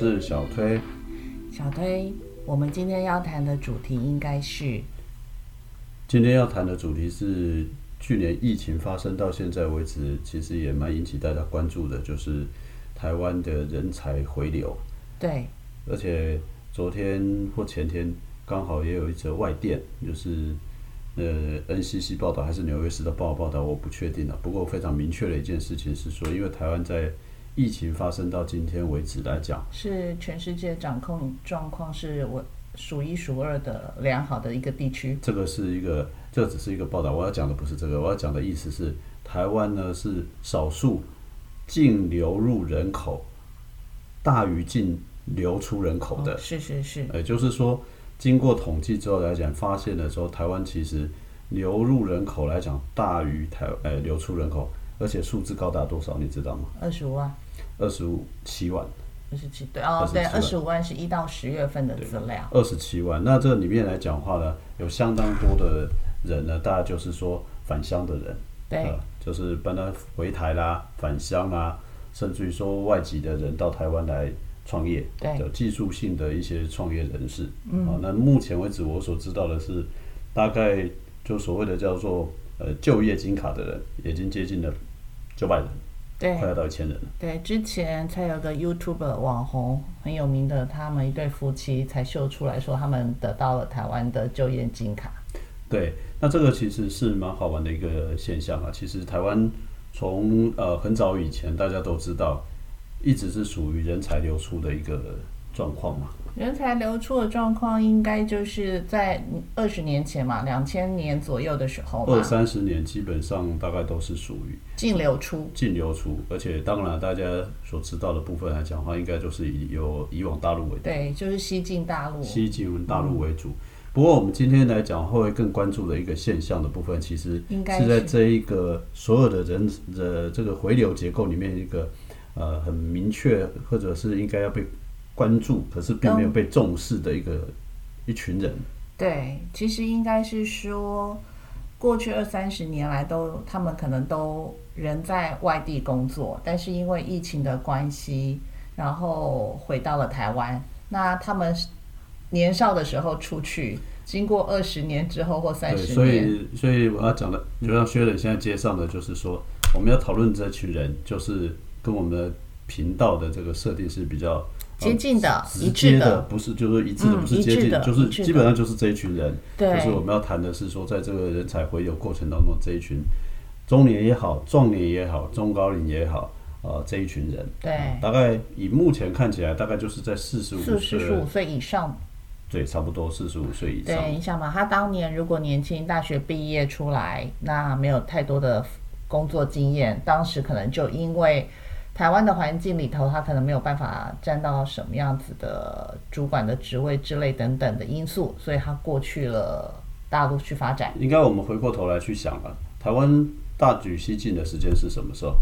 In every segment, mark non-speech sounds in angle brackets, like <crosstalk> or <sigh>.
我是小推。小推，我们今天要谈的主题应该是，今天要谈的主题是去年疫情发生到现在为止，其实也蛮引起大家关注的，就是台湾的人才回流。对，而且昨天或前天刚好也有一则外电，就是呃 NCC 报道还是纽约时的报报道，我不确定了。不过非常明确的一件事情是说，因为台湾在疫情发生到今天为止来讲，是全世界掌控状况是我数一数二的良好的一个地区。这个是一个，这只是一个报道。我要讲的不是这个，我要讲的意思是，台湾呢是少数净流入人口大于净流出人口的。是是是，也就是说，经过统计之后来讲，发现的时候，台湾其实流入人口来讲大于台呃流出人口，而且数字高达多少，你知道吗？二十五万，二十五七万。二十七对哦，对，二十五万是一到十月份的资料。二十七万，那这里面来讲话呢，有相当多的人呢，大家就是说返乡的人，对，就是搬到回台啦、返乡啊，甚至于说外籍的人到台湾来创业，对，有技术性的一些创业人士，嗯，啊，那目前为止我所知道的是，大概就所谓的叫做呃就业金卡的人，已经接近了九百人。对，快要到一千人了。对，之前才有个 YouTube 网红很有名的，他们一对夫妻才秀出来说他们得到了台湾的就业金卡。对，那这个其实是蛮好玩的一个现象啊。其实台湾从呃很早以前大家都知道，一直是属于人才流出的一个状况嘛。人才流出的状况，应该就是在二十年前嘛，两千年左右的时候二三十年基本上大概都是属于净流出，净流出。而且当然大家所知道的部分来讲的话，应该就是以有以往大陆为主，对，就是西进大陆，西进大陆为主。不过我们今天来讲会更关注的一个现象的部分，其实是在这一个所有的人的这个回流结构里面一个呃很明确，或者是应该要被。关注，可是并没有被重视的一个一群人。对，其实应该是说，过去二三十年来，都他们可能都人在外地工作，但是因为疫情的关系，然后回到了台湾。那他们年少的时候出去，经过二十年之后或三十年，所以所以我要讲的，就像薛磊现在接上的，就是说，我们要讨论这群人，就是跟我们的频道的这个设定是比较。接近的，直接的，不是就是一致的，不是接近，就是基本上就是这一群人。对，就是我们要谈的是说，在这个人才回流过程当中，这一群中年也好，壮年也好，中高龄也好，呃，这一群人，对，大概以目前看起来，大概就是在四十五岁，四十五岁以上，对，差不多四十五岁以上。对，你想嘛，他当年如果年轻，大学毕业出来，那没有太多的工作经验，当时可能就因为。台湾的环境里头，他可能没有办法站到什么样子的主管的职位之类等等的因素，所以他过去了大陆去发展。应该我们回过头来去想了，台湾大举西进的时间是什么时候？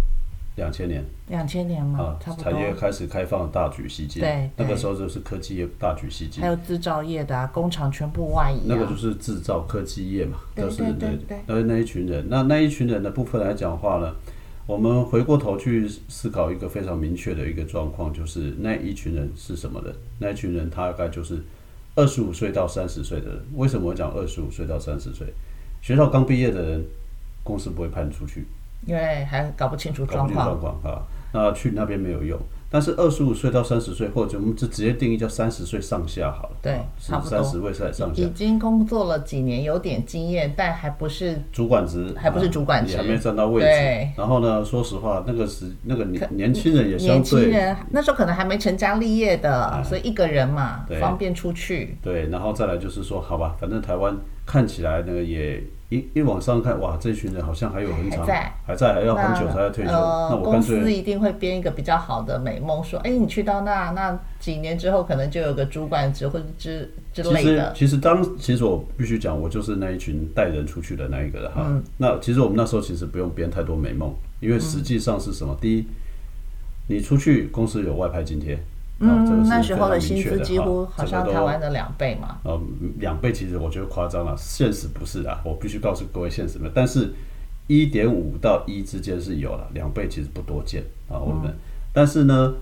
两千年。两千年吗？差不多。产业开始开放，大举西进。对。那个时候就是科技业大举西进。还有制造业的啊，工厂全部外移。那个就是制造科技业嘛，都是对对。那那一群人，那那一群人的部分来讲话呢？我们回过头去思考一个非常明确的一个状况，就是那一群人是什么人？那一群人他大概就是二十五岁到三十岁的人。为什么我讲二十五岁到三十岁？学校刚毕业的人，公司不会派你出去，因为还搞不清楚状况。状况啊，那去那边没有用。但是二十五岁到三十岁，或者我们就直接定义叫三十岁上下好了。对，差不多。三十岁上下。已经工作了几年，有点经验，但还不是主管职，还不是主管职，还没站到位置。然后呢，说实话，那个时那个年年轻人也相对，年轻人那时候可能还没成家立业的，所以一个人嘛，方便出去。对，然后再来就是说，好吧，反正台湾看起来呢也。一一往上看，哇，这群人好像还有很长，还在，还在，还要很久才要退休。那我公司一定会编一个比较好的美梦，说，哎，你去到那，那几年之后可能就有个主管职或者之之类的。其实，其实当其实我必须讲，我就是那一群带人出去的那一个哈。那其实我们那时候其实不用编太多美梦，因为实际上是什么？第一，你出去公司有外派津贴。嗯，那时候的薪资几乎好像台湾的两倍嘛。呃，两倍其实我觉得夸张了，现实不是的。我必须告诉各位现实的，但是一点五到一之间是有了，两倍其实不多见啊。我们，但是呢，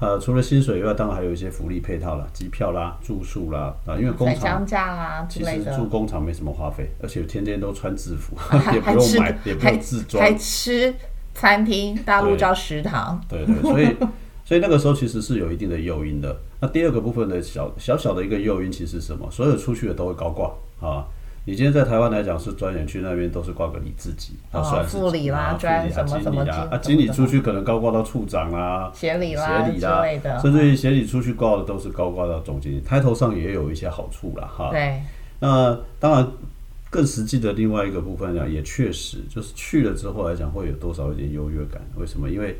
呃，除了薪水以外，当然还有一些福利配套啦，机票啦、住宿啦啊，因为工返厂乡假啦之其实，住工厂没什么花费，而且天天都穿制服，<laughs> 还也不用买，也不用自装还，吃餐厅，大陆叫食堂。对对，所以所以那个时候其实是有一定的诱因的。那第二个部分的小小小的一个诱因，其实是什么？所有出去的都会高挂啊。你今天在台湾来讲是专员去那边都是挂个你自己，啊，哦副理啦啊专副理啊什么什么经理啊，啊，经理出去可能高挂到处长啦、协理啦协理啦之类的，甚至于协理出去挂的都是高挂到总经理，抬头上也有一些好处啦，哈。对，那当然，更实际的另外一个部分来讲，也确实就是去了之后来讲，会有多少一点优越感？为什么？因为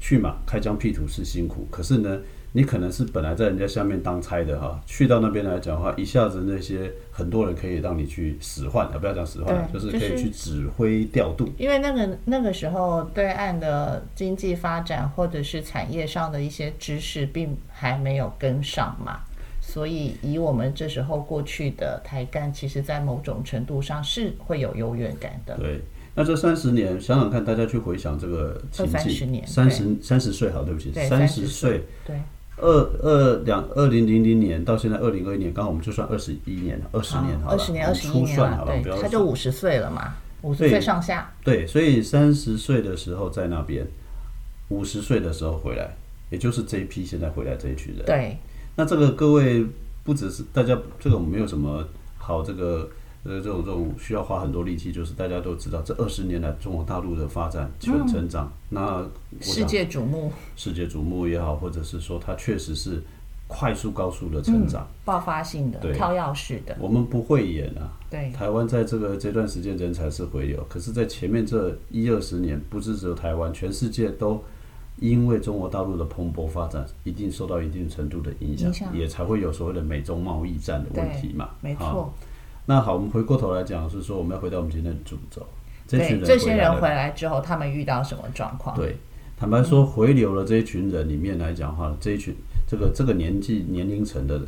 去嘛，开疆辟土是辛苦，可是呢，你可能是本来在人家下面当差的哈，去到那边来讲的话，一下子那些很多人可以让你去使唤啊，不要讲使唤，就是可以去指挥调度。因为那个那个时候对岸的经济发展或者是产业上的一些知识并还没有跟上嘛，所以以我们这时候过去的台干，其实在某种程度上是会有优越感的。对，那这三十年，想想看，大家去回想这个情景三十三十三十岁好，对不起，三十岁，对，二二两二零零零年到现在二零二一年，刚好我们就算二十一年，二十年好了，二十年、二十一年了初算好，了，不要对，他就五十岁了嘛，五十岁上下，对，所以三十岁的时候在那边，五十岁的时候回来，也就是这一批现在回来这一群人。对，那这个各位不只是大家，这个我们没有什么好这个呃这种这种需要花很多力气，就是大家都知道这二十年来中国大陆的发展成成长，那世界瞩目，世界瞩目也好，或者是说它确实是快速高速的成长，爆发性的、对。跳跃式的，我们不会演啊。对，台湾在这个这段时间人才是回流，可是，在前面这一二十年，不是只有台湾，全世界都因为中国大陆的蓬勃发展，一定受到一定程度的影响，影响。也才会有所谓的美中贸易战的问题嘛。没错。那好，我们回过头来讲，是说我们要回到我们今天的主轴，这群，人这些人回来之后，他们遇到什么状况？对，坦白说，回流了这一群人里面来讲的话，这一群这个这个年纪年龄层的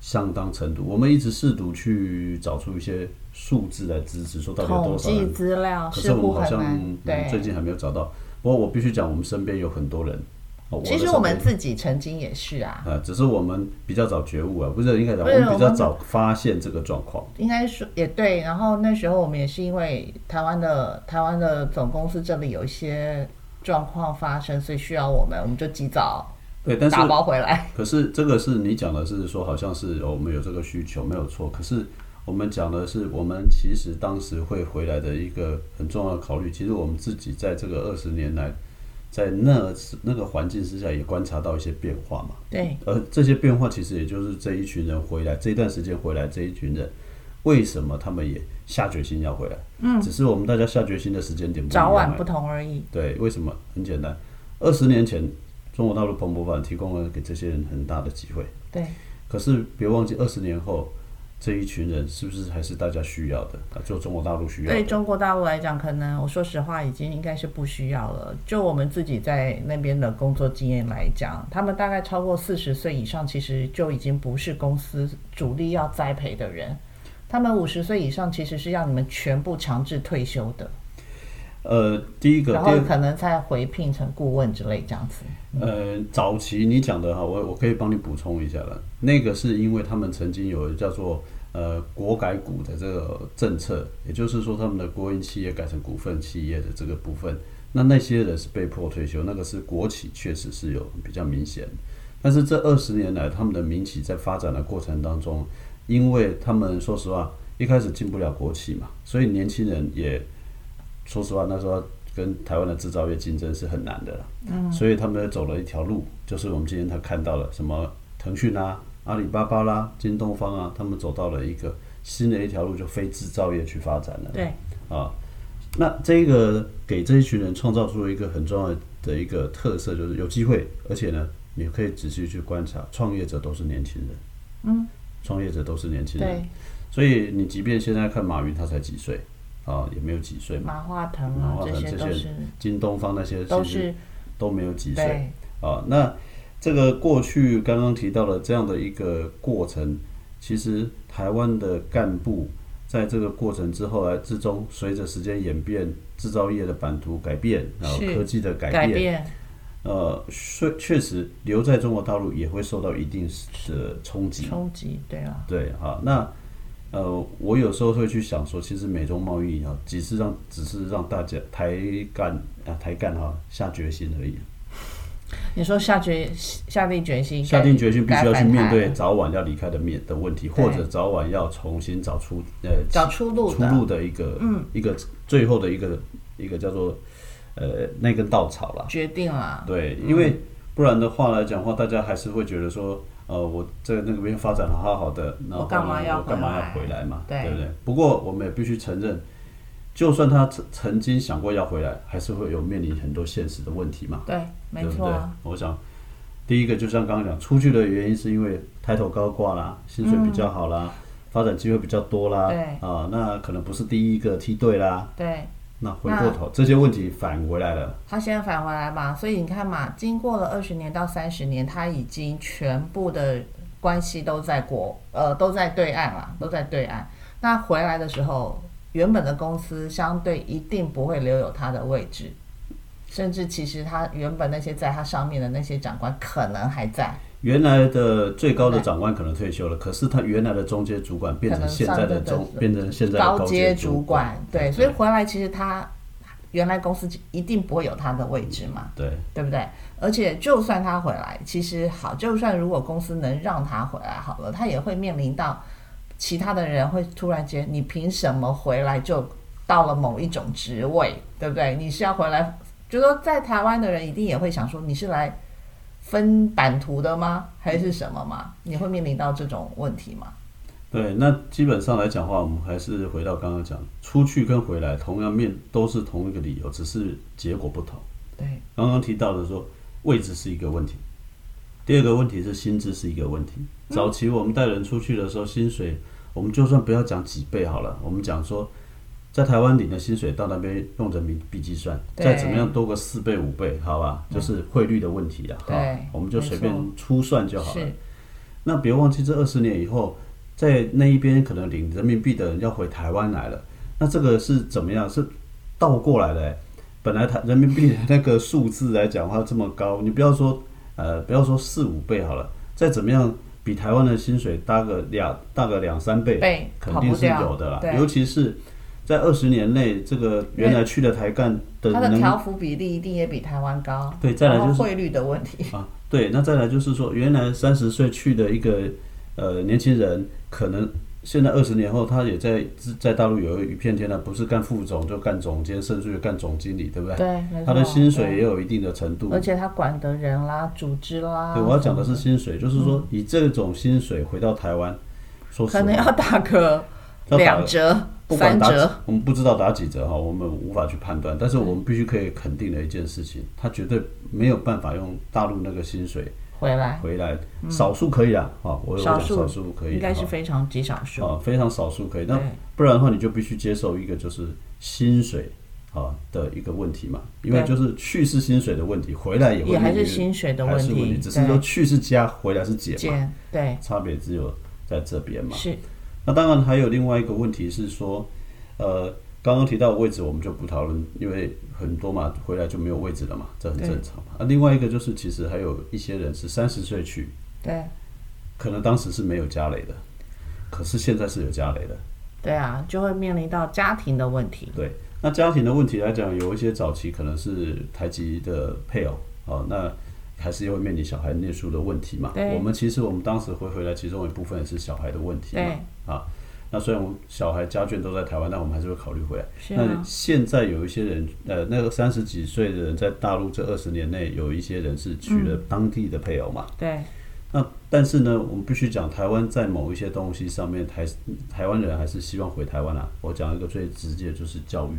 相当程度，我们一直试图去找出一些数字来支持，说到底有多少人。资料可似是我们好像、嗯、对。最近还没有找到。不过我必须讲，我们身边有很多人。哦其实我们自己曾经也是啊，呃，只是我们比较早觉悟啊，不是应该讲，我们比较早发现这个状况。应该说也对。然后那时候我们也是因为台湾的台湾的总公司这里有一些状况发生，所以需要我们，我们就及早对，但是打包回来。<laughs> 可是这个是你讲的是说，好像是、哦我们有这个需求，没有错。可是我们讲的是，我们其实当时会回来的一个很重要的考虑，其实我们自己在这个二十年来，在那那个环境之下也观察到一些变化嘛。对，而这些变化其实也就是这一群人回来，这一段时间回来这一群人，为什么他们也下决心要回来？嗯，只是我们大家下决心的时间点不一样、欸早晚不同而已。对，为什么？很简单，二十年前中国大陆蓬勃发展提供了给这些人很大的机会，对，可是别忘记二十年后这一群人是不是还是大家需要的啊？就中国大陆需要。对中国大陆来讲，可能我说实话，已经应该是不需要了。就我们自己在那边的工作经验来讲，他们大概超过四十岁以上，其实就已经不是公司主力要栽培的人。他们五十岁以上，其实是要你们全部强制退休的，呃，第一个，然后可能再回聘成顾问之类这样子。呃，早期你讲的哈，我我可以帮你补充一下了。那个是因为他们曾经有叫做呃国改股的这个政策，也就是说他们的国营企业改成股份企业的这个部分，那那些人是被迫退休，那个是国企确实是有比较明显。但是这二十年来，他们的民企在发展的过程当中，因为他们说实话一开始进不了国企嘛，所以年轻人也说实话那时候跟台湾的制造业竞争是很难的了。嗯，所以他们走了一条路，就是我们今天他看到了什么腾讯啊、阿里巴巴啦、京东方啊，他们走到了一个新的一条路，就非制造业去发展了。对，啊，那这个给这一群人创造出了一个很重要的一个特色，就是有机会，而且呢，你可以仔细去观察，创业者都是年轻人，嗯，创业者都是年轻人。对，，所以你即便现在看马云，他才几岁啊，也没有几岁嘛，马化腾马啊，这化腾这些些都是京东方那些都其实是都没有几岁对啊。那这个过去刚刚提到了这样的一个过程，其实台湾的干部在这个过程之后来之中，随着时间演变，制造业的版图改变，然后科技的改改变，变，呃，确确实留在中国大陆也会受到一定的冲击。冲击，对啊。对，好，那呃，我有时候会去想说，其实美中贸易啊，只是让只是让大家台干啊台干哈下决心而已。你说下决下定决心，下定决心必须要去面对早晚要离开的面的问题，或者早晚要重新找出呃找出路出路的一个嗯一个最后的一个一个叫做呃那根稻草了。决定了，对，因为不然的话来讲的话，大家还是会觉得说，呃，我在那边发展的好好的，然后我干嘛要我干嘛要回来嘛？对不对？不过我们也必须承认，就算他曾曾经想过要回来，还是会有面临很多现实的问题嘛。对，不对？我想，第一个就像刚刚讲，出去的原因是因为抬头高挂啦，薪水比较好啦，发展机会比较多啦，啊，那可能不是第一个梯队啦。对。那回过头，这些问题返回来了，他现在返回来嘛，所以你看嘛，经过了二十年到三十年，他已经全部的关系都在国呃都在对岸了，都在对岸。那回来的时候，原本的公司相对一定不会留有他的位置，甚至其实他原本那些在他上面的那些长官可能还在，原来的最高的长官可能退休了，可是他原来的中阶主管变成现在的中，变成现在的高阶阶主管，对，所以回来其实他原来公司一定不会有他的位置嘛。对对不对？而且就算他回来，其实好，就算如果公司能让他回来好了，他也会面临到其他的人会突然间，你凭什么回来就到了某一种职位，对不对？你是要回来，就说在台湾的人一定也会想说，你是来分版图的吗？还是什么吗？你会面临到这种问题吗？对，那基本上来讲的话，我们还是回到刚刚讲，出去跟回来同样面都是同一个理由，只是结果不同。对，刚刚提到的说，位置是一个问题，第二个问题是薪资是一个问题。早期我们带人出去的时候，薪水我们就算不要讲几倍好了，我们讲说，在台湾领的薪水到那边用人民币计算，再怎么样多个四倍五倍，好吧，就是汇率的问题了，哈对，我们就随便粗算就好了。是，那别忘记，这二十年以后，在那一边可能领人民币的人要回台湾来了，那这个是怎么样？是倒过来的、欸。本来台人民币的那个数字来讲的话这么高，你不要说呃，不要说四五倍好了，再怎么样比台湾的薪水大个两大个两三倍，肯定是有的啦尤其是在二十年内，这个原来去的台干的它的调幅比例一定也比台湾高。对再来就是汇率的问题。啊，对，那再来就是说，原来三十岁去的一个呃年轻人，可能现在二十年后，他也在在大陆有一片天了，不是干副总就干总监，甚至于干总经理，对不对？对。他的薪水也有一定的程度。而且他管的人啦、组织啦，对，我要讲的是薪水，就是说以这种薪水回到台湾，说，可能要打个两折、不管打几折，，我们不知道打几折哈，我们无法去判断。但是我们必须可以肯定的一件事情，他绝对没有办法用大陆那个薪水回来，回来，少数可以啊，哈，我有讲少数可以，应该是非常极少数。啊，非常少数可以。那不然的话，你就必须接受一个就是薪水啊的一个问题嘛，因为就是去是薪水的问题，回来也会也还是薪水的问还是问题只是说去是加，回来是减嘛，对差别只有在这边嘛。是那当然还有另外一个问题是说，呃，刚刚提到的位置我们就不讨论，因为很多嘛，回来就没有位置了嘛，这很正常嘛。啊，另外一个就是其实还有一些人是三十岁去，对可能当时是没有家累的，可是现在是有家累的。对啊，就会面临到家庭的问题。对，那家庭的问题来讲，有一些早期可能是台籍的配偶，哦，那还是会面临小孩念书的问题嘛。对我们其实我们当时会回来，其中一部分也是小孩的问题嘛。对啊，那虽然我们小孩家眷都在台湾，但我们还是会考虑回来。是啊那现在有一些人，呃，那个三十几岁的人在大陆这二十年内，有一些人是娶了当地的配偶嘛。对那但是呢，我们必须讲，台湾在某一些东西上面，台台湾人还是希望回台湾啊。我讲一个最直接，就是教育。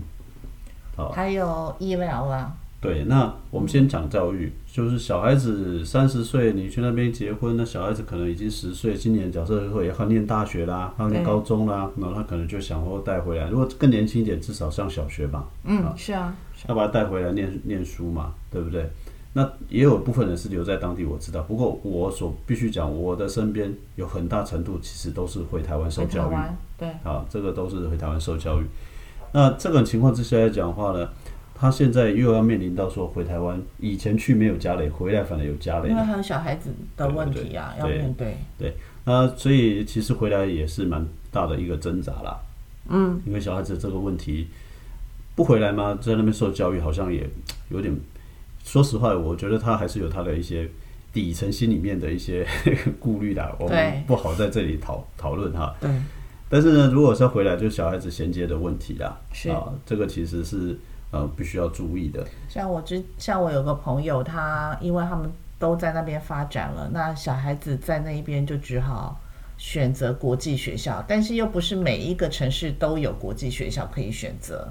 好，还有医疗啦，对，那我们先讲教育，就是小孩子三十岁，你去那边结婚，那小孩子可能已经十岁，今年假设会要念大学啦，要念高中啦，然后他可能就想说带回来，如果更年轻一点，至少上小学吧，嗯，是啊，要把他带回来念念书嘛，对不对？那也有部分人是留在当地，我知道。不过我所必须讲，我的身边有很大程度其实都是回台湾受教育，对啊，这个都是回台湾受教育。那这种情况之下来讲的话呢，他现在又要面临到说回台湾，以前去没有家累，回来反而有家累因为还有小孩子的问题啊，要对面对。对那所以其实回来也是蛮大的一个挣扎啦。嗯，因为小孩子这个问题不回来吗？在那边受教育好像也有点，说实话，我觉得他还是有他的一些底层心里面的一些 <laughs> 顾虑的。我们对不好在这里讨讨论哈。对，但是呢，如果是要回来，就是小孩子衔接的问题啦。是啊，这个其实是呃必须要注意的。像我之像我有个朋友，他因为他们都在那边发展了，那小孩子在那一边就只好选择国际学校，但是又不是每一个城市都有国际学校可以选择。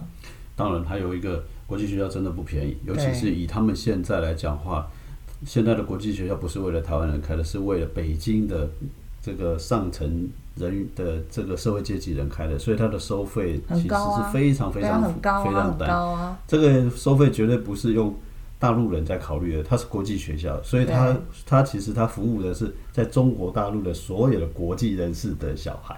当然，还有一个国际学校真的不便宜，尤其是以他们现在来讲话，现在的国际学校不是为了台湾人开的，是为了北京的这个上层人的这个社会阶级人开的，所以它的收费其实是非常非常非常低。高啊。这个收费绝对不是用大陆人在考虑的，它是国际学校，所以它对它其实它服务的是在中国大陆的所有的国际人士的小孩。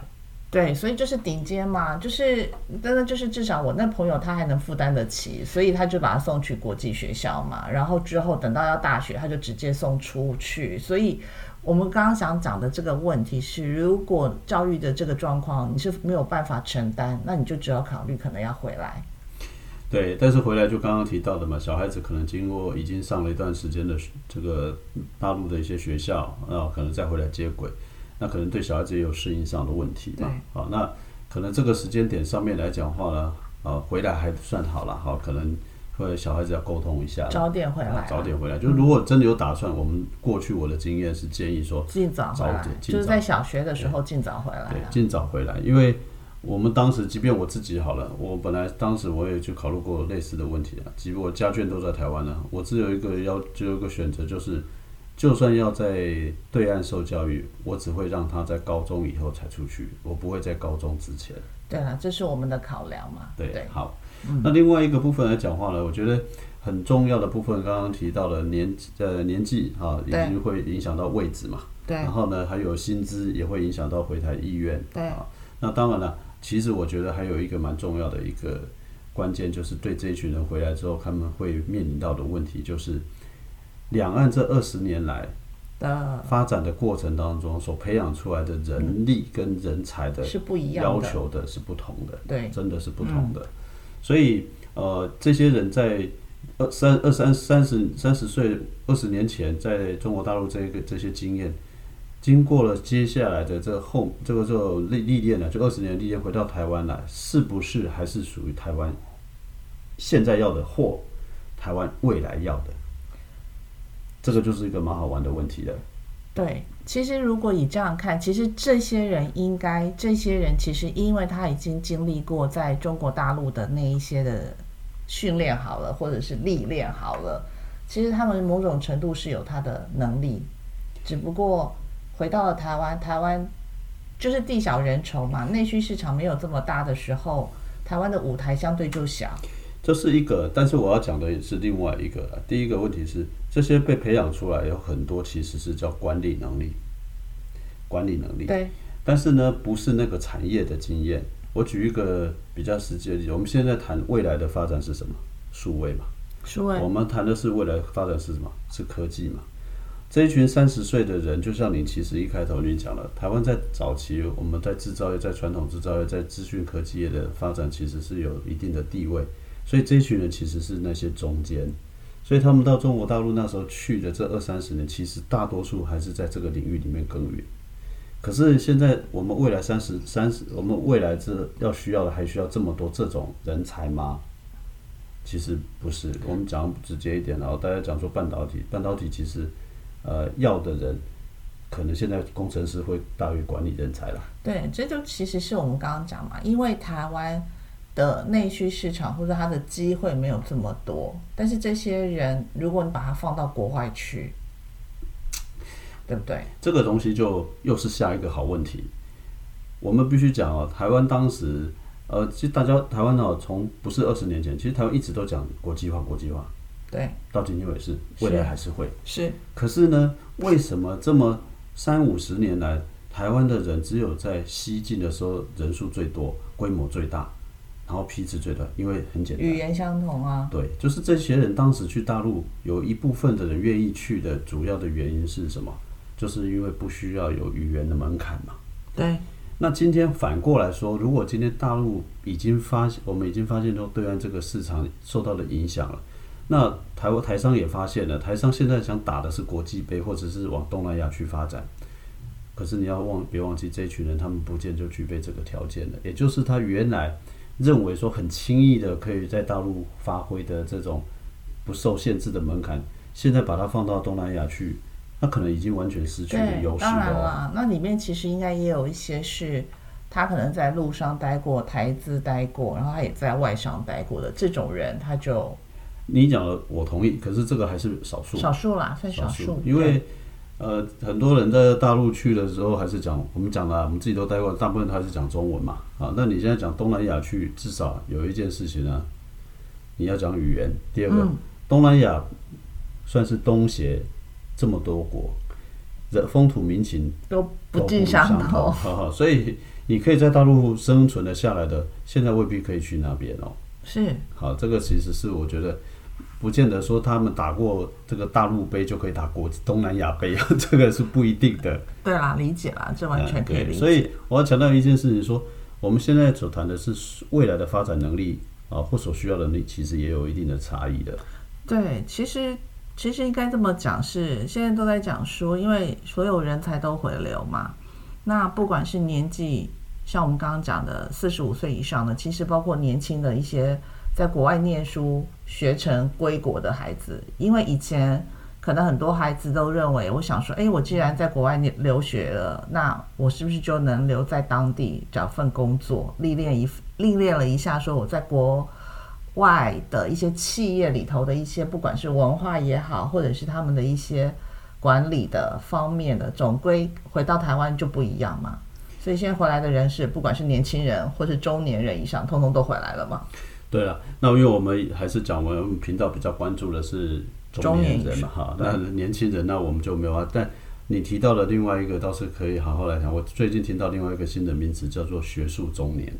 对，所以就是顶尖嘛，就是真的就是至少我那朋友他还能负担得起，所以他就把他送去国际学校嘛，然后之后等到要大学，他就直接送出去。所以我们刚刚想讲的这个问题是，如果教育的这个状况你是没有办法承担，那你就只要考虑可能要回来。对，但是回来就刚刚提到的嘛，小孩子可能经过已经上了一段时间的这个大陆的一些学校，那，可能再回来接轨，那可能对小孩子也有适应上的问题嘛。好，那可能这个时间点上面来讲话呢，啊，回来还算好了，好，可能会小孩子要沟通一下，早点回来早点回来。就是如果真的有打算，我们过去我的经验是建议说，尽早回来就是在小学的时候尽早回来。尽早回来，因为我们当时，即便我自己好了，我本来当时我也去考虑过类似的问题啊，即便我家眷都在台湾呢，我只有一个要，只有一个选择，就是就算要在对岸受教育，我只会让他在高中以后才出去，我不会在高中之前。对啊，这是我们的考量嘛。对，对，好。那另外一个部分来讲话呢，我觉得很重要的部分，刚刚提到了年呃年纪啊，已经会影响到位置嘛。对然后呢，还有薪资也会影响到回台意愿。对啊，那当然了，其实我觉得还有一个蛮重要的一个关键，就是对这一群人回来之后，他们会面临到的问题，就是两岸这二十年来的发展的过程当中，所培养出来的人力跟人才的是不一样要。求的是不同的。对，真的是不同的。所以呃，这些人在二三二三三十三十岁二十年前，在中国大陆这个这些经验，经过了接下来的这后这个这历历练呢，就二十年历练回到台湾来，是不是还是属于台湾现在要的或台湾未来要的？这个就是一个蛮好玩的问题了。对，其实如果以这样看，其实这些人应该，这些人其实因为他已经经历过在中国大陆的那一些的训练好了，或者是历练好了，其实他们某种程度是有他的能力，只不过回到了台湾，台湾就是地小人稠嘛，内需市场没有这么大的时候，台湾的舞台相对就小。这是一个，但是我要讲的也是另外一个。第一个问题是，这些被培养出来有很多其实是叫管理能力，管理能力。对，但是呢，不是那个产业的经验。我举一个比较实际的例子，我们现在谈未来的发展是什么？数位嘛。数位我们谈的是未来发展是什么？是科技嘛？这一群三十岁的人，就像你其实一开头你讲了，台湾在早期我们在制造业、在传统制造业、在资讯科技业的发展，其实是有一定的地位。所以这一群人其实是那些中间，所以他们到中国大陆那时候去的这二三十年，其实大多数还是在这个领域里面耕耘。可是现在我们未来三十三十，我们未来这要需要的还需要这么多这种人才吗？其实不是，我们讲直接一点，然后大家讲说半导体，半导体其实呃要的人，可能现在工程师会大于管理人才啦。对，这就其实是我们刚刚讲嘛，因为台湾的内需市场或者它的机会没有这么多，但是这些人如果你把它放到国外去，对不对？这个东西就又是下一个好问题。我们必须讲哦，台湾当时，呃，其实大家台湾哦，从不是二十年前，其实台湾一直都讲国际化，国际化，对，到今天为止，未来还是会。是可是呢，为什么这么三五十年来，台湾的人只有在西进的时候人数最多、规模最大，然后皮质最短，因为很简单，语言相同啊。对，就是这些人当时去大陆，有一部分的人愿意去的主要的原因是什么？就是因为不需要有语言的门槛嘛。对，那今天反过来说，如果今天大陆已经发现，我们已经发现说对岸这个市场受到了影响了，那台湾台商也发现了，台商现在想打的是国际杯，或者是往东南亚去发展。可是你要忘，别忘记这一群人，他们不见就具备这个条件了，也就是他原来。认为说很轻易的可以在大陆发挥的这种不受限制的门槛，现在把它放到东南亚去，那可能已经完全失去了优势了当然了，那里面其实应该也有一些是他可能在陆上待过、台资待过，然后他也在外商待过的这种人，他就你讲的，我同意。可是这个还是少数，少数啦，算少数，因为。呃，很多人在大陆去的时候，还是讲我们讲了，我们自己都待过，大部分还是讲中文嘛。啊，那你现在讲东南亚去，至少有一件事情呢，你要讲语言。第二个，东南亚算是东协这么多国，的风土民情都不尽相同，所以你可以在大陆生存的下来的，现在未必可以去那边哦。是，好，这个其实是我觉得。不见得说他们打过这个大陆杯就可以打国东南亚杯啊，这个是不一定的。对啦，理解啦，这完全可以理解。所以我要强调一件事情，说我们现在所谈的是未来的发展能力啊，或所需要的能力，其实也有一定的差异的。对，其实其实应该这么讲，是现在都在讲说，因为所有人才都回流嘛，那不管是年纪，像我们刚刚讲的四十五岁以上的，其实包括年轻的一些。在国外念书学成归国的孩子，因为以前可能很多孩子都认为，我想说，哎，我既然在国外念留学了，那我是不是就能留在当地找份工作，历练一历练了一下，说我在国外的一些企业里头的一些，不管是文化也好，或者是他们的一些管理的方面的，总归回到台湾就不一样嘛。所以现在回来的人是，不管是年轻人或是中年人以上，通通都回来了嘛。对了，那因为我们还是讲我们频道比较关注的是中年人嘛，哈，那年轻人那我们就没有啊。但你提到了另外一个，倒是可以好好来谈。我最近听到另外一个新的名词叫做学术中年。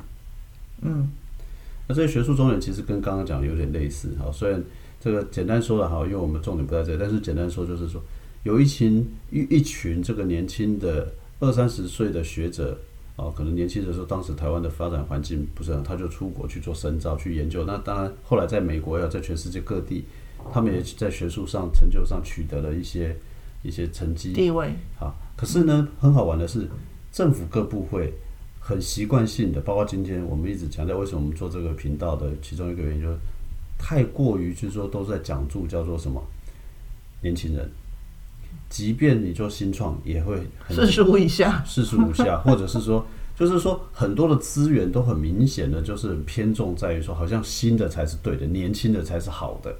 嗯，那这个学术中年其实跟刚刚讲的有点类似，哈。虽然这个简单说的好，因为我们重点不在这，但是简单说就是说，有一群一一群这个年轻的二三十岁的学者。哦，可能年轻的时候，当时台湾的发展环境不是很，他就出国去做深造、去研究。那当然，后来在美国呀，在全世界各地，他们也在学术上、成就上取得了一些一些成绩地位。好，可是呢，很好玩的是，政府各部会很习惯性的，包括今天我们一直强调，为什么我们做这个频道的其中一个原因，就是太过于就是说都在讲述叫做什么年轻人。即便你做新创，也会四十五以下，四十五下，<laughs> 或者是说，就是说很多的资源都很明显的，就是偏重在于说，好像新的才是对的，年轻的才是好的，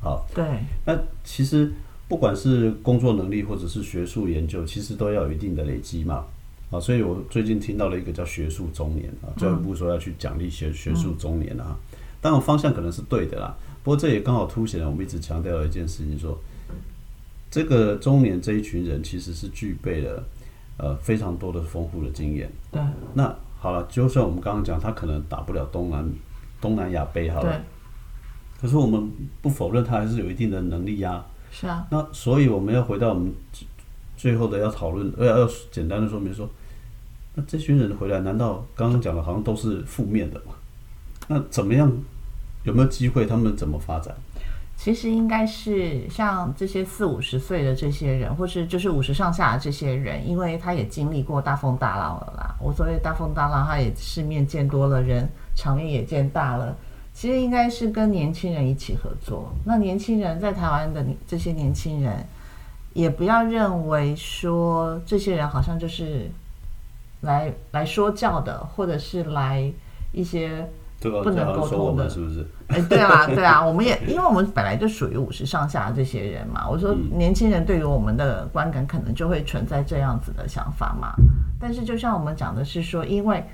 好。对。那其实不管是工作能力或者是学术研究，其实都要有一定的累积嘛，啊，所以我最近听到了一个叫学术中年啊，教育部说要去奖励学学术中年啊，当然方向可能是对的啦，不过这也刚好凸显了我们一直强调的一件事情，说。这个中年这一群人其实是具备了呃非常多的丰富的经验。对。那好了，就算我们刚刚讲他可能打不了东南东南亚杯好了，可是我们不否认他还是有一定的能力呀。是啊。那所以我们要回到我们最后的要讨论，呃要简单的说明说，那这群人回来，难道刚刚讲的好像都是负面的吗？那怎么样？有没有机会？他们怎么发展？其实应该是像这些四五十岁的这些人，或是就是五十上下的这些人，因为他也经历过大风大浪了啦。我所谓大风大浪，他也世面见多了，人场面也见大了。其实应该是跟年轻人一起合作。那年轻人在台湾的这些年轻人，也不要认为说这些人好像就是来来说教的，或者是来一些。不能沟通的，是不是？哎，对啊，<laughs> 对啊，我们也因为我们本来就属于五十上下这些人嘛。我说年轻人对于我们的观感可能就会存在这样子的想法嘛。但是就像我们讲的是说，因为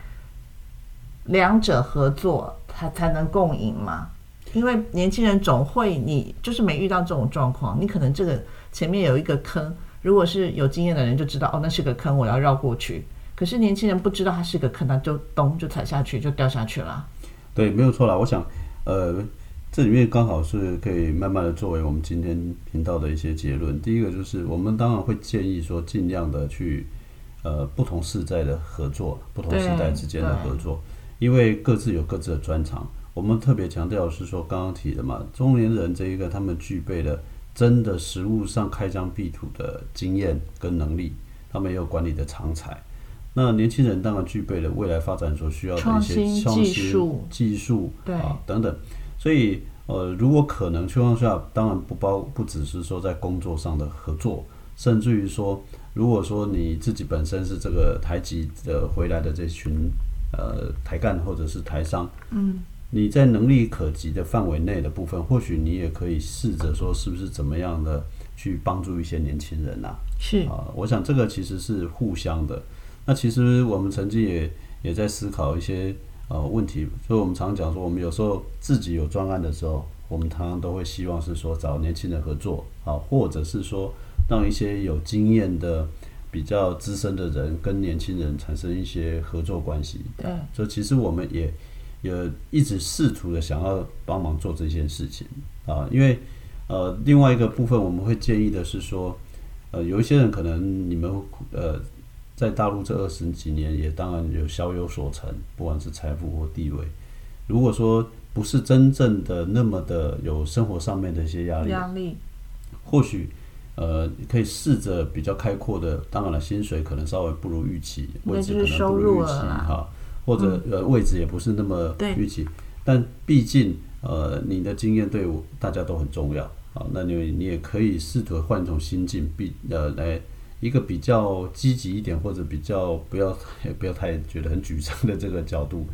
两者合作，他才能共赢嘛。因为年轻人总会，你就是没遇到这种状况，你可能这个前面有一个坑，如果是有经验的人就知道，哦，那是个坑，我要绕过去。可是年轻人不知道它是个坑，他就咚就踩下去，就掉下去了。对，没有错啦。我想，呃，这里面刚好是可以慢慢的作为我们今天频道的一些结论。第一个就是，我们当然会建议说，尽量的去呃不同世代的合作，不同时代之间的合作，因为各自有各自的专长。我们特别强调是说，刚刚提的嘛，中年人这一个他们具备了真的实物上开疆辟土的经验跟能力，他们也有管理的长才。那年轻人当然具备了未来发展所需要的一创些新技创新术。技术啊等等，所以呃，如果可能情况下，当然不包不只是说在工作上的合作，甚至于说，如果说你自己本身是这个台籍的回来的这群呃台干或者是台商，嗯，你在能力可及的范围内的部分，或许你也可以试着说，是不是怎么样的去帮助一些年轻人呐、是。啊，我想这个其实是互相的。那其实我们曾经也也在思考一些呃问题，所以我们常讲说，我们有时候自己有专案的时候，我们常常都会希望是说找年轻人合作啊，或者是说让一些有经验的、比较资深的人跟年轻人产生一些合作关系。对，所以其实我们也也一直试图的想要帮忙做这件事情啊，因为呃另外一个部分我们会建议的是说，呃有一些人可能你们呃在大陆这二十几年也当然有小有所成，不管是财富或地位，如果说不是真正的那么的有生活上面的一些压力，压力。或许呃可以试着比较开阔的，当然了，薪水可能稍微不如预期，位置可能不如预期哈，或者呃位置也不是那么预期，但毕竟呃你的经验对我大家都很重要啊，那你你也可以试图换一种心境，必呃来。一个比较积极一点，或者比较不要 <laughs> 也不要太觉得很沮丧的这个角度，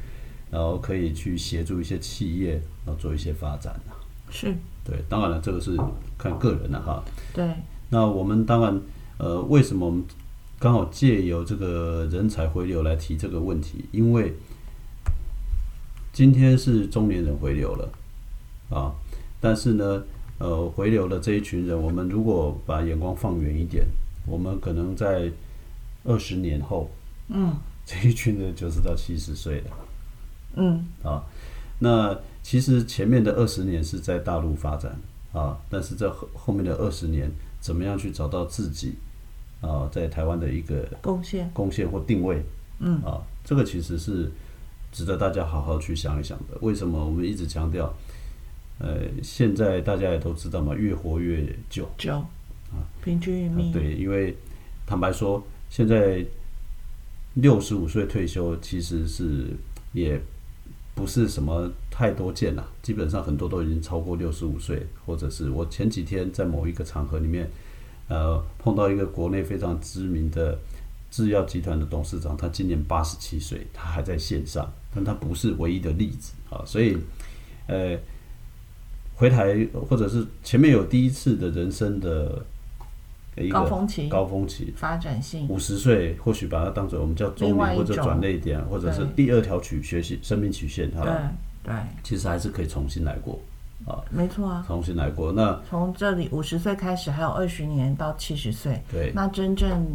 然后可以去协助一些企业，然后做一些发展啊。是对，当然了，这个是看个人的哈。对，那我们当然，呃，为什么我们刚好借由这个人才回流来提这个问题？因为今天是中年人回流了啊，但是呢，呃，回流的这一群人，我们如果把眼光放远一点，我们可能在二十年后，嗯 <laughs> 这一群人就是到七十岁了。嗯啊，那其实前面的二十年是在大陆发展啊，但是这后后面的二十年，怎么样去找到自己啊，在台湾的一个贡献贡献或定位嗯啊，这个其实是值得大家好好去想一想的。为什么我们一直强调？呃，现在大家也都知道嘛，越活越久。九平均余命对，因为坦白说，现在六十五岁退休其实是也不是什么太多见了，基本上很多都已经超过六十五岁，或者是我前几天在某一个场合里面，呃，碰到一个国内非常知名的制药集团的董事长，他今年八十七岁，他还在线上，但他不是唯一的例子啊，所以呃。回台或者是前面有第一次的人生的高峰期高峰期，发展性。五十岁或许把它当做我们叫中年或者种转类点，或者是第二条曲学习生命曲线，好对了，对，其实还是可以重新来过啊，没错啊。重新来过。那从这里五十岁开始，还有二十年到七十岁，对。那真正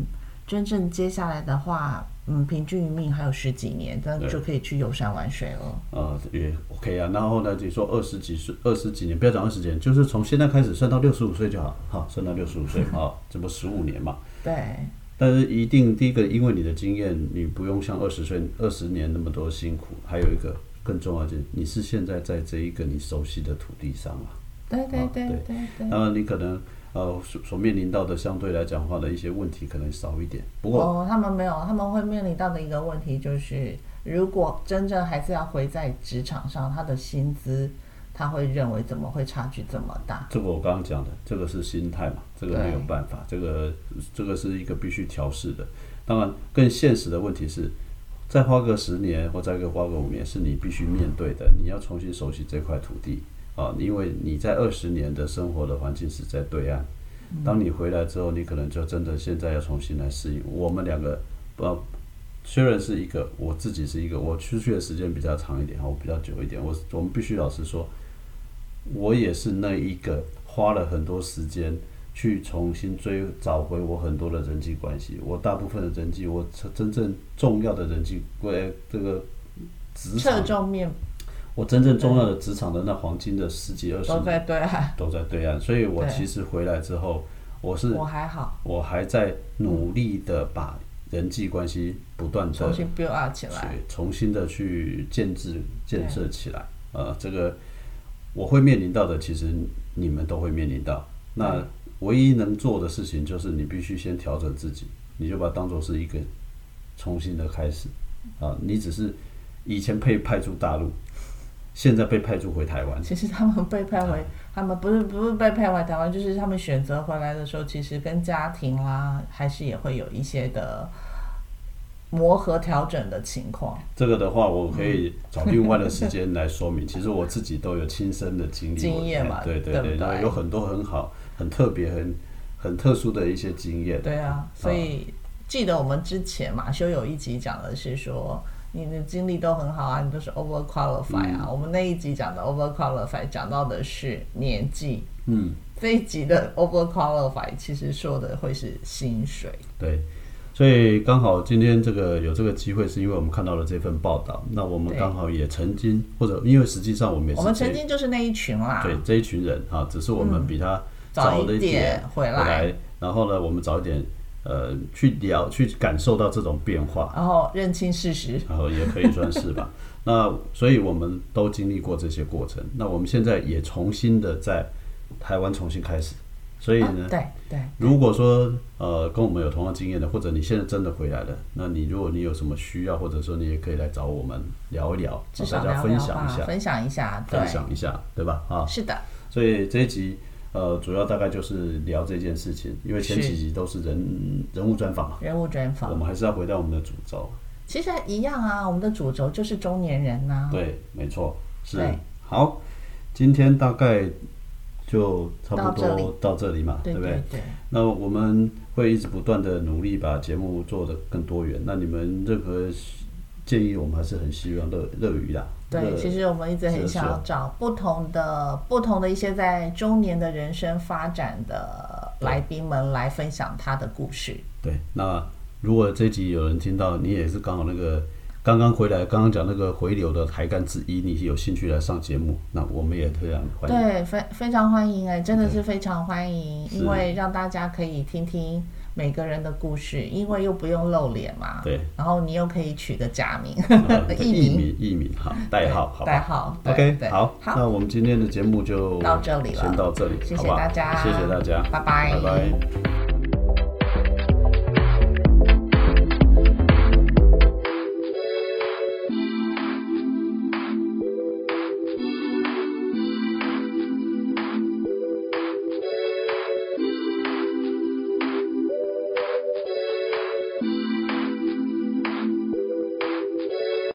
真正接下来的话，嗯，平均余命还有十几年，那对就可以去游山玩水了。呃也 OK 啊，然后呢，你说二十几岁、二十几年，不要讲二十几年，就是从现在开始算到六十五岁就好，好，算到六十五岁 <laughs> 啊，这不十五年嘛。对，但是一定第一个，因为你的经验，你不用像二十岁、二十年那么多辛苦。还有一个更重要的就是，你是现在在这一个你熟悉的土地上啊。对对对啊对。当然，你可能呃所所面临到的相对来讲话的一些问题可能少一点。不过，哦，他们没有，他们会面临到的一个问题就是，如果真正还是要回在职场上，他的薪资，他会认为怎么会差距这么大？这个我刚刚讲的，这个是心态嘛，这个没有办法，这个这个是一个必须调试的。当然，更现实的问题是，再花个十年或再个花个五年，是你必须面对的。你要重新熟悉这块土地啊，因为你在二十年的生活的环境是在对岸。当你回来之后，你可能就真的现在要重新来适应。我们两个，呃，虽然是一个，我自己是一个，我出去的时间比较长一点，我比较久一点。我我们必须老实说，我也是那一个花了很多时间去重新追找回我很多的人际关系。我大部分的人际，我真正重要的人际，关这个职侧场重面我真正重要的职场的那黄金的十几二十都年在对岸，都在对岸，所以我其实回来之后，我是我还好，我还在努力的把人际关系不断的重新 build up 起来。去重新的去建制建设起来。呃，这个我会面临到的，其实你们都会面临到。那唯一能做的事情就是你必须先调整自己，你就把它当做是一个重新的开始啊。你只是以前被派驻大陆，现在被派驻回台湾，其实他们被派回，他们不是不是被派回台湾，就是他们选择回来的时候，其实跟家庭啦，还是也会有一些的磨合调整的情况。这个的话，我可以找另外的时间来说明。其实我自己都有亲身的经历，经验嘛对对对，对对然后有很多很好、很特别、很很特殊的一些经验。对啊，所以记得我们之前马修有一集讲的是说。你的经历都很好啊，你都是 over qualify 啊。我们那一集讲的 over qualify 讲到的是年纪，嗯，这一集的 over qualify 其实说的会是薪水。对，所以刚好今天这个有这个机会，是因为我们看到了这份报道。那我们刚好也曾经，或者因为实际上我们也是我们曾经就是那一群啦，对这一群人啊，只是我们比他早一点回来然后呢，我们早一点呃去聊，去感受到这种变化。然后认清事实。然后也可以算是吧。<laughs> 那所以我们都经历过这些过程，那我们现在也重新的在台湾重新开始。所以啊呢，对对，如果说呃跟我们有同样经验的，或者你现在真的回来了，那你如果你有什么需要，或者说你也可以来找我们聊一聊，至少大家分享一，下，分享一下，分，享一下，对吧？啊，是的，所以这一集呃主要大概就是聊这件事情，因为前几集都是人人物专访嘛，人物专访。我，们还是要回到我们的主轴。其实一样啊，我们的主轴就是中年人呐、对，没错，是。好。今天大概就差不多到这里。嘛，不对？对对，那我们会一直不断的努力把节目做得更多元。那你们任何建议，我们还是很希望乐乐于啦。对，其实我们一直很想要找不同的、不同的一些在中年的人生发展的来宾们来分享他的故事。对。那如果这集有人听到，你也是刚好那个刚刚回来，刚刚讲那个回流的台干之一，你有兴趣来上节目，那我们也非常欢迎。对，非非常欢迎哎，真的是非常欢迎，因为让大家可以听听每个人的故事，因为又不用露脸嘛。对。然后你又可以取个假名、<laughs> 呃艺名、艺名、艺名，好，代号，好代号。OK，对好，好，那我们今天的节目就到这里了先到这里，谢谢大家谢谢大家，拜拜拜拜。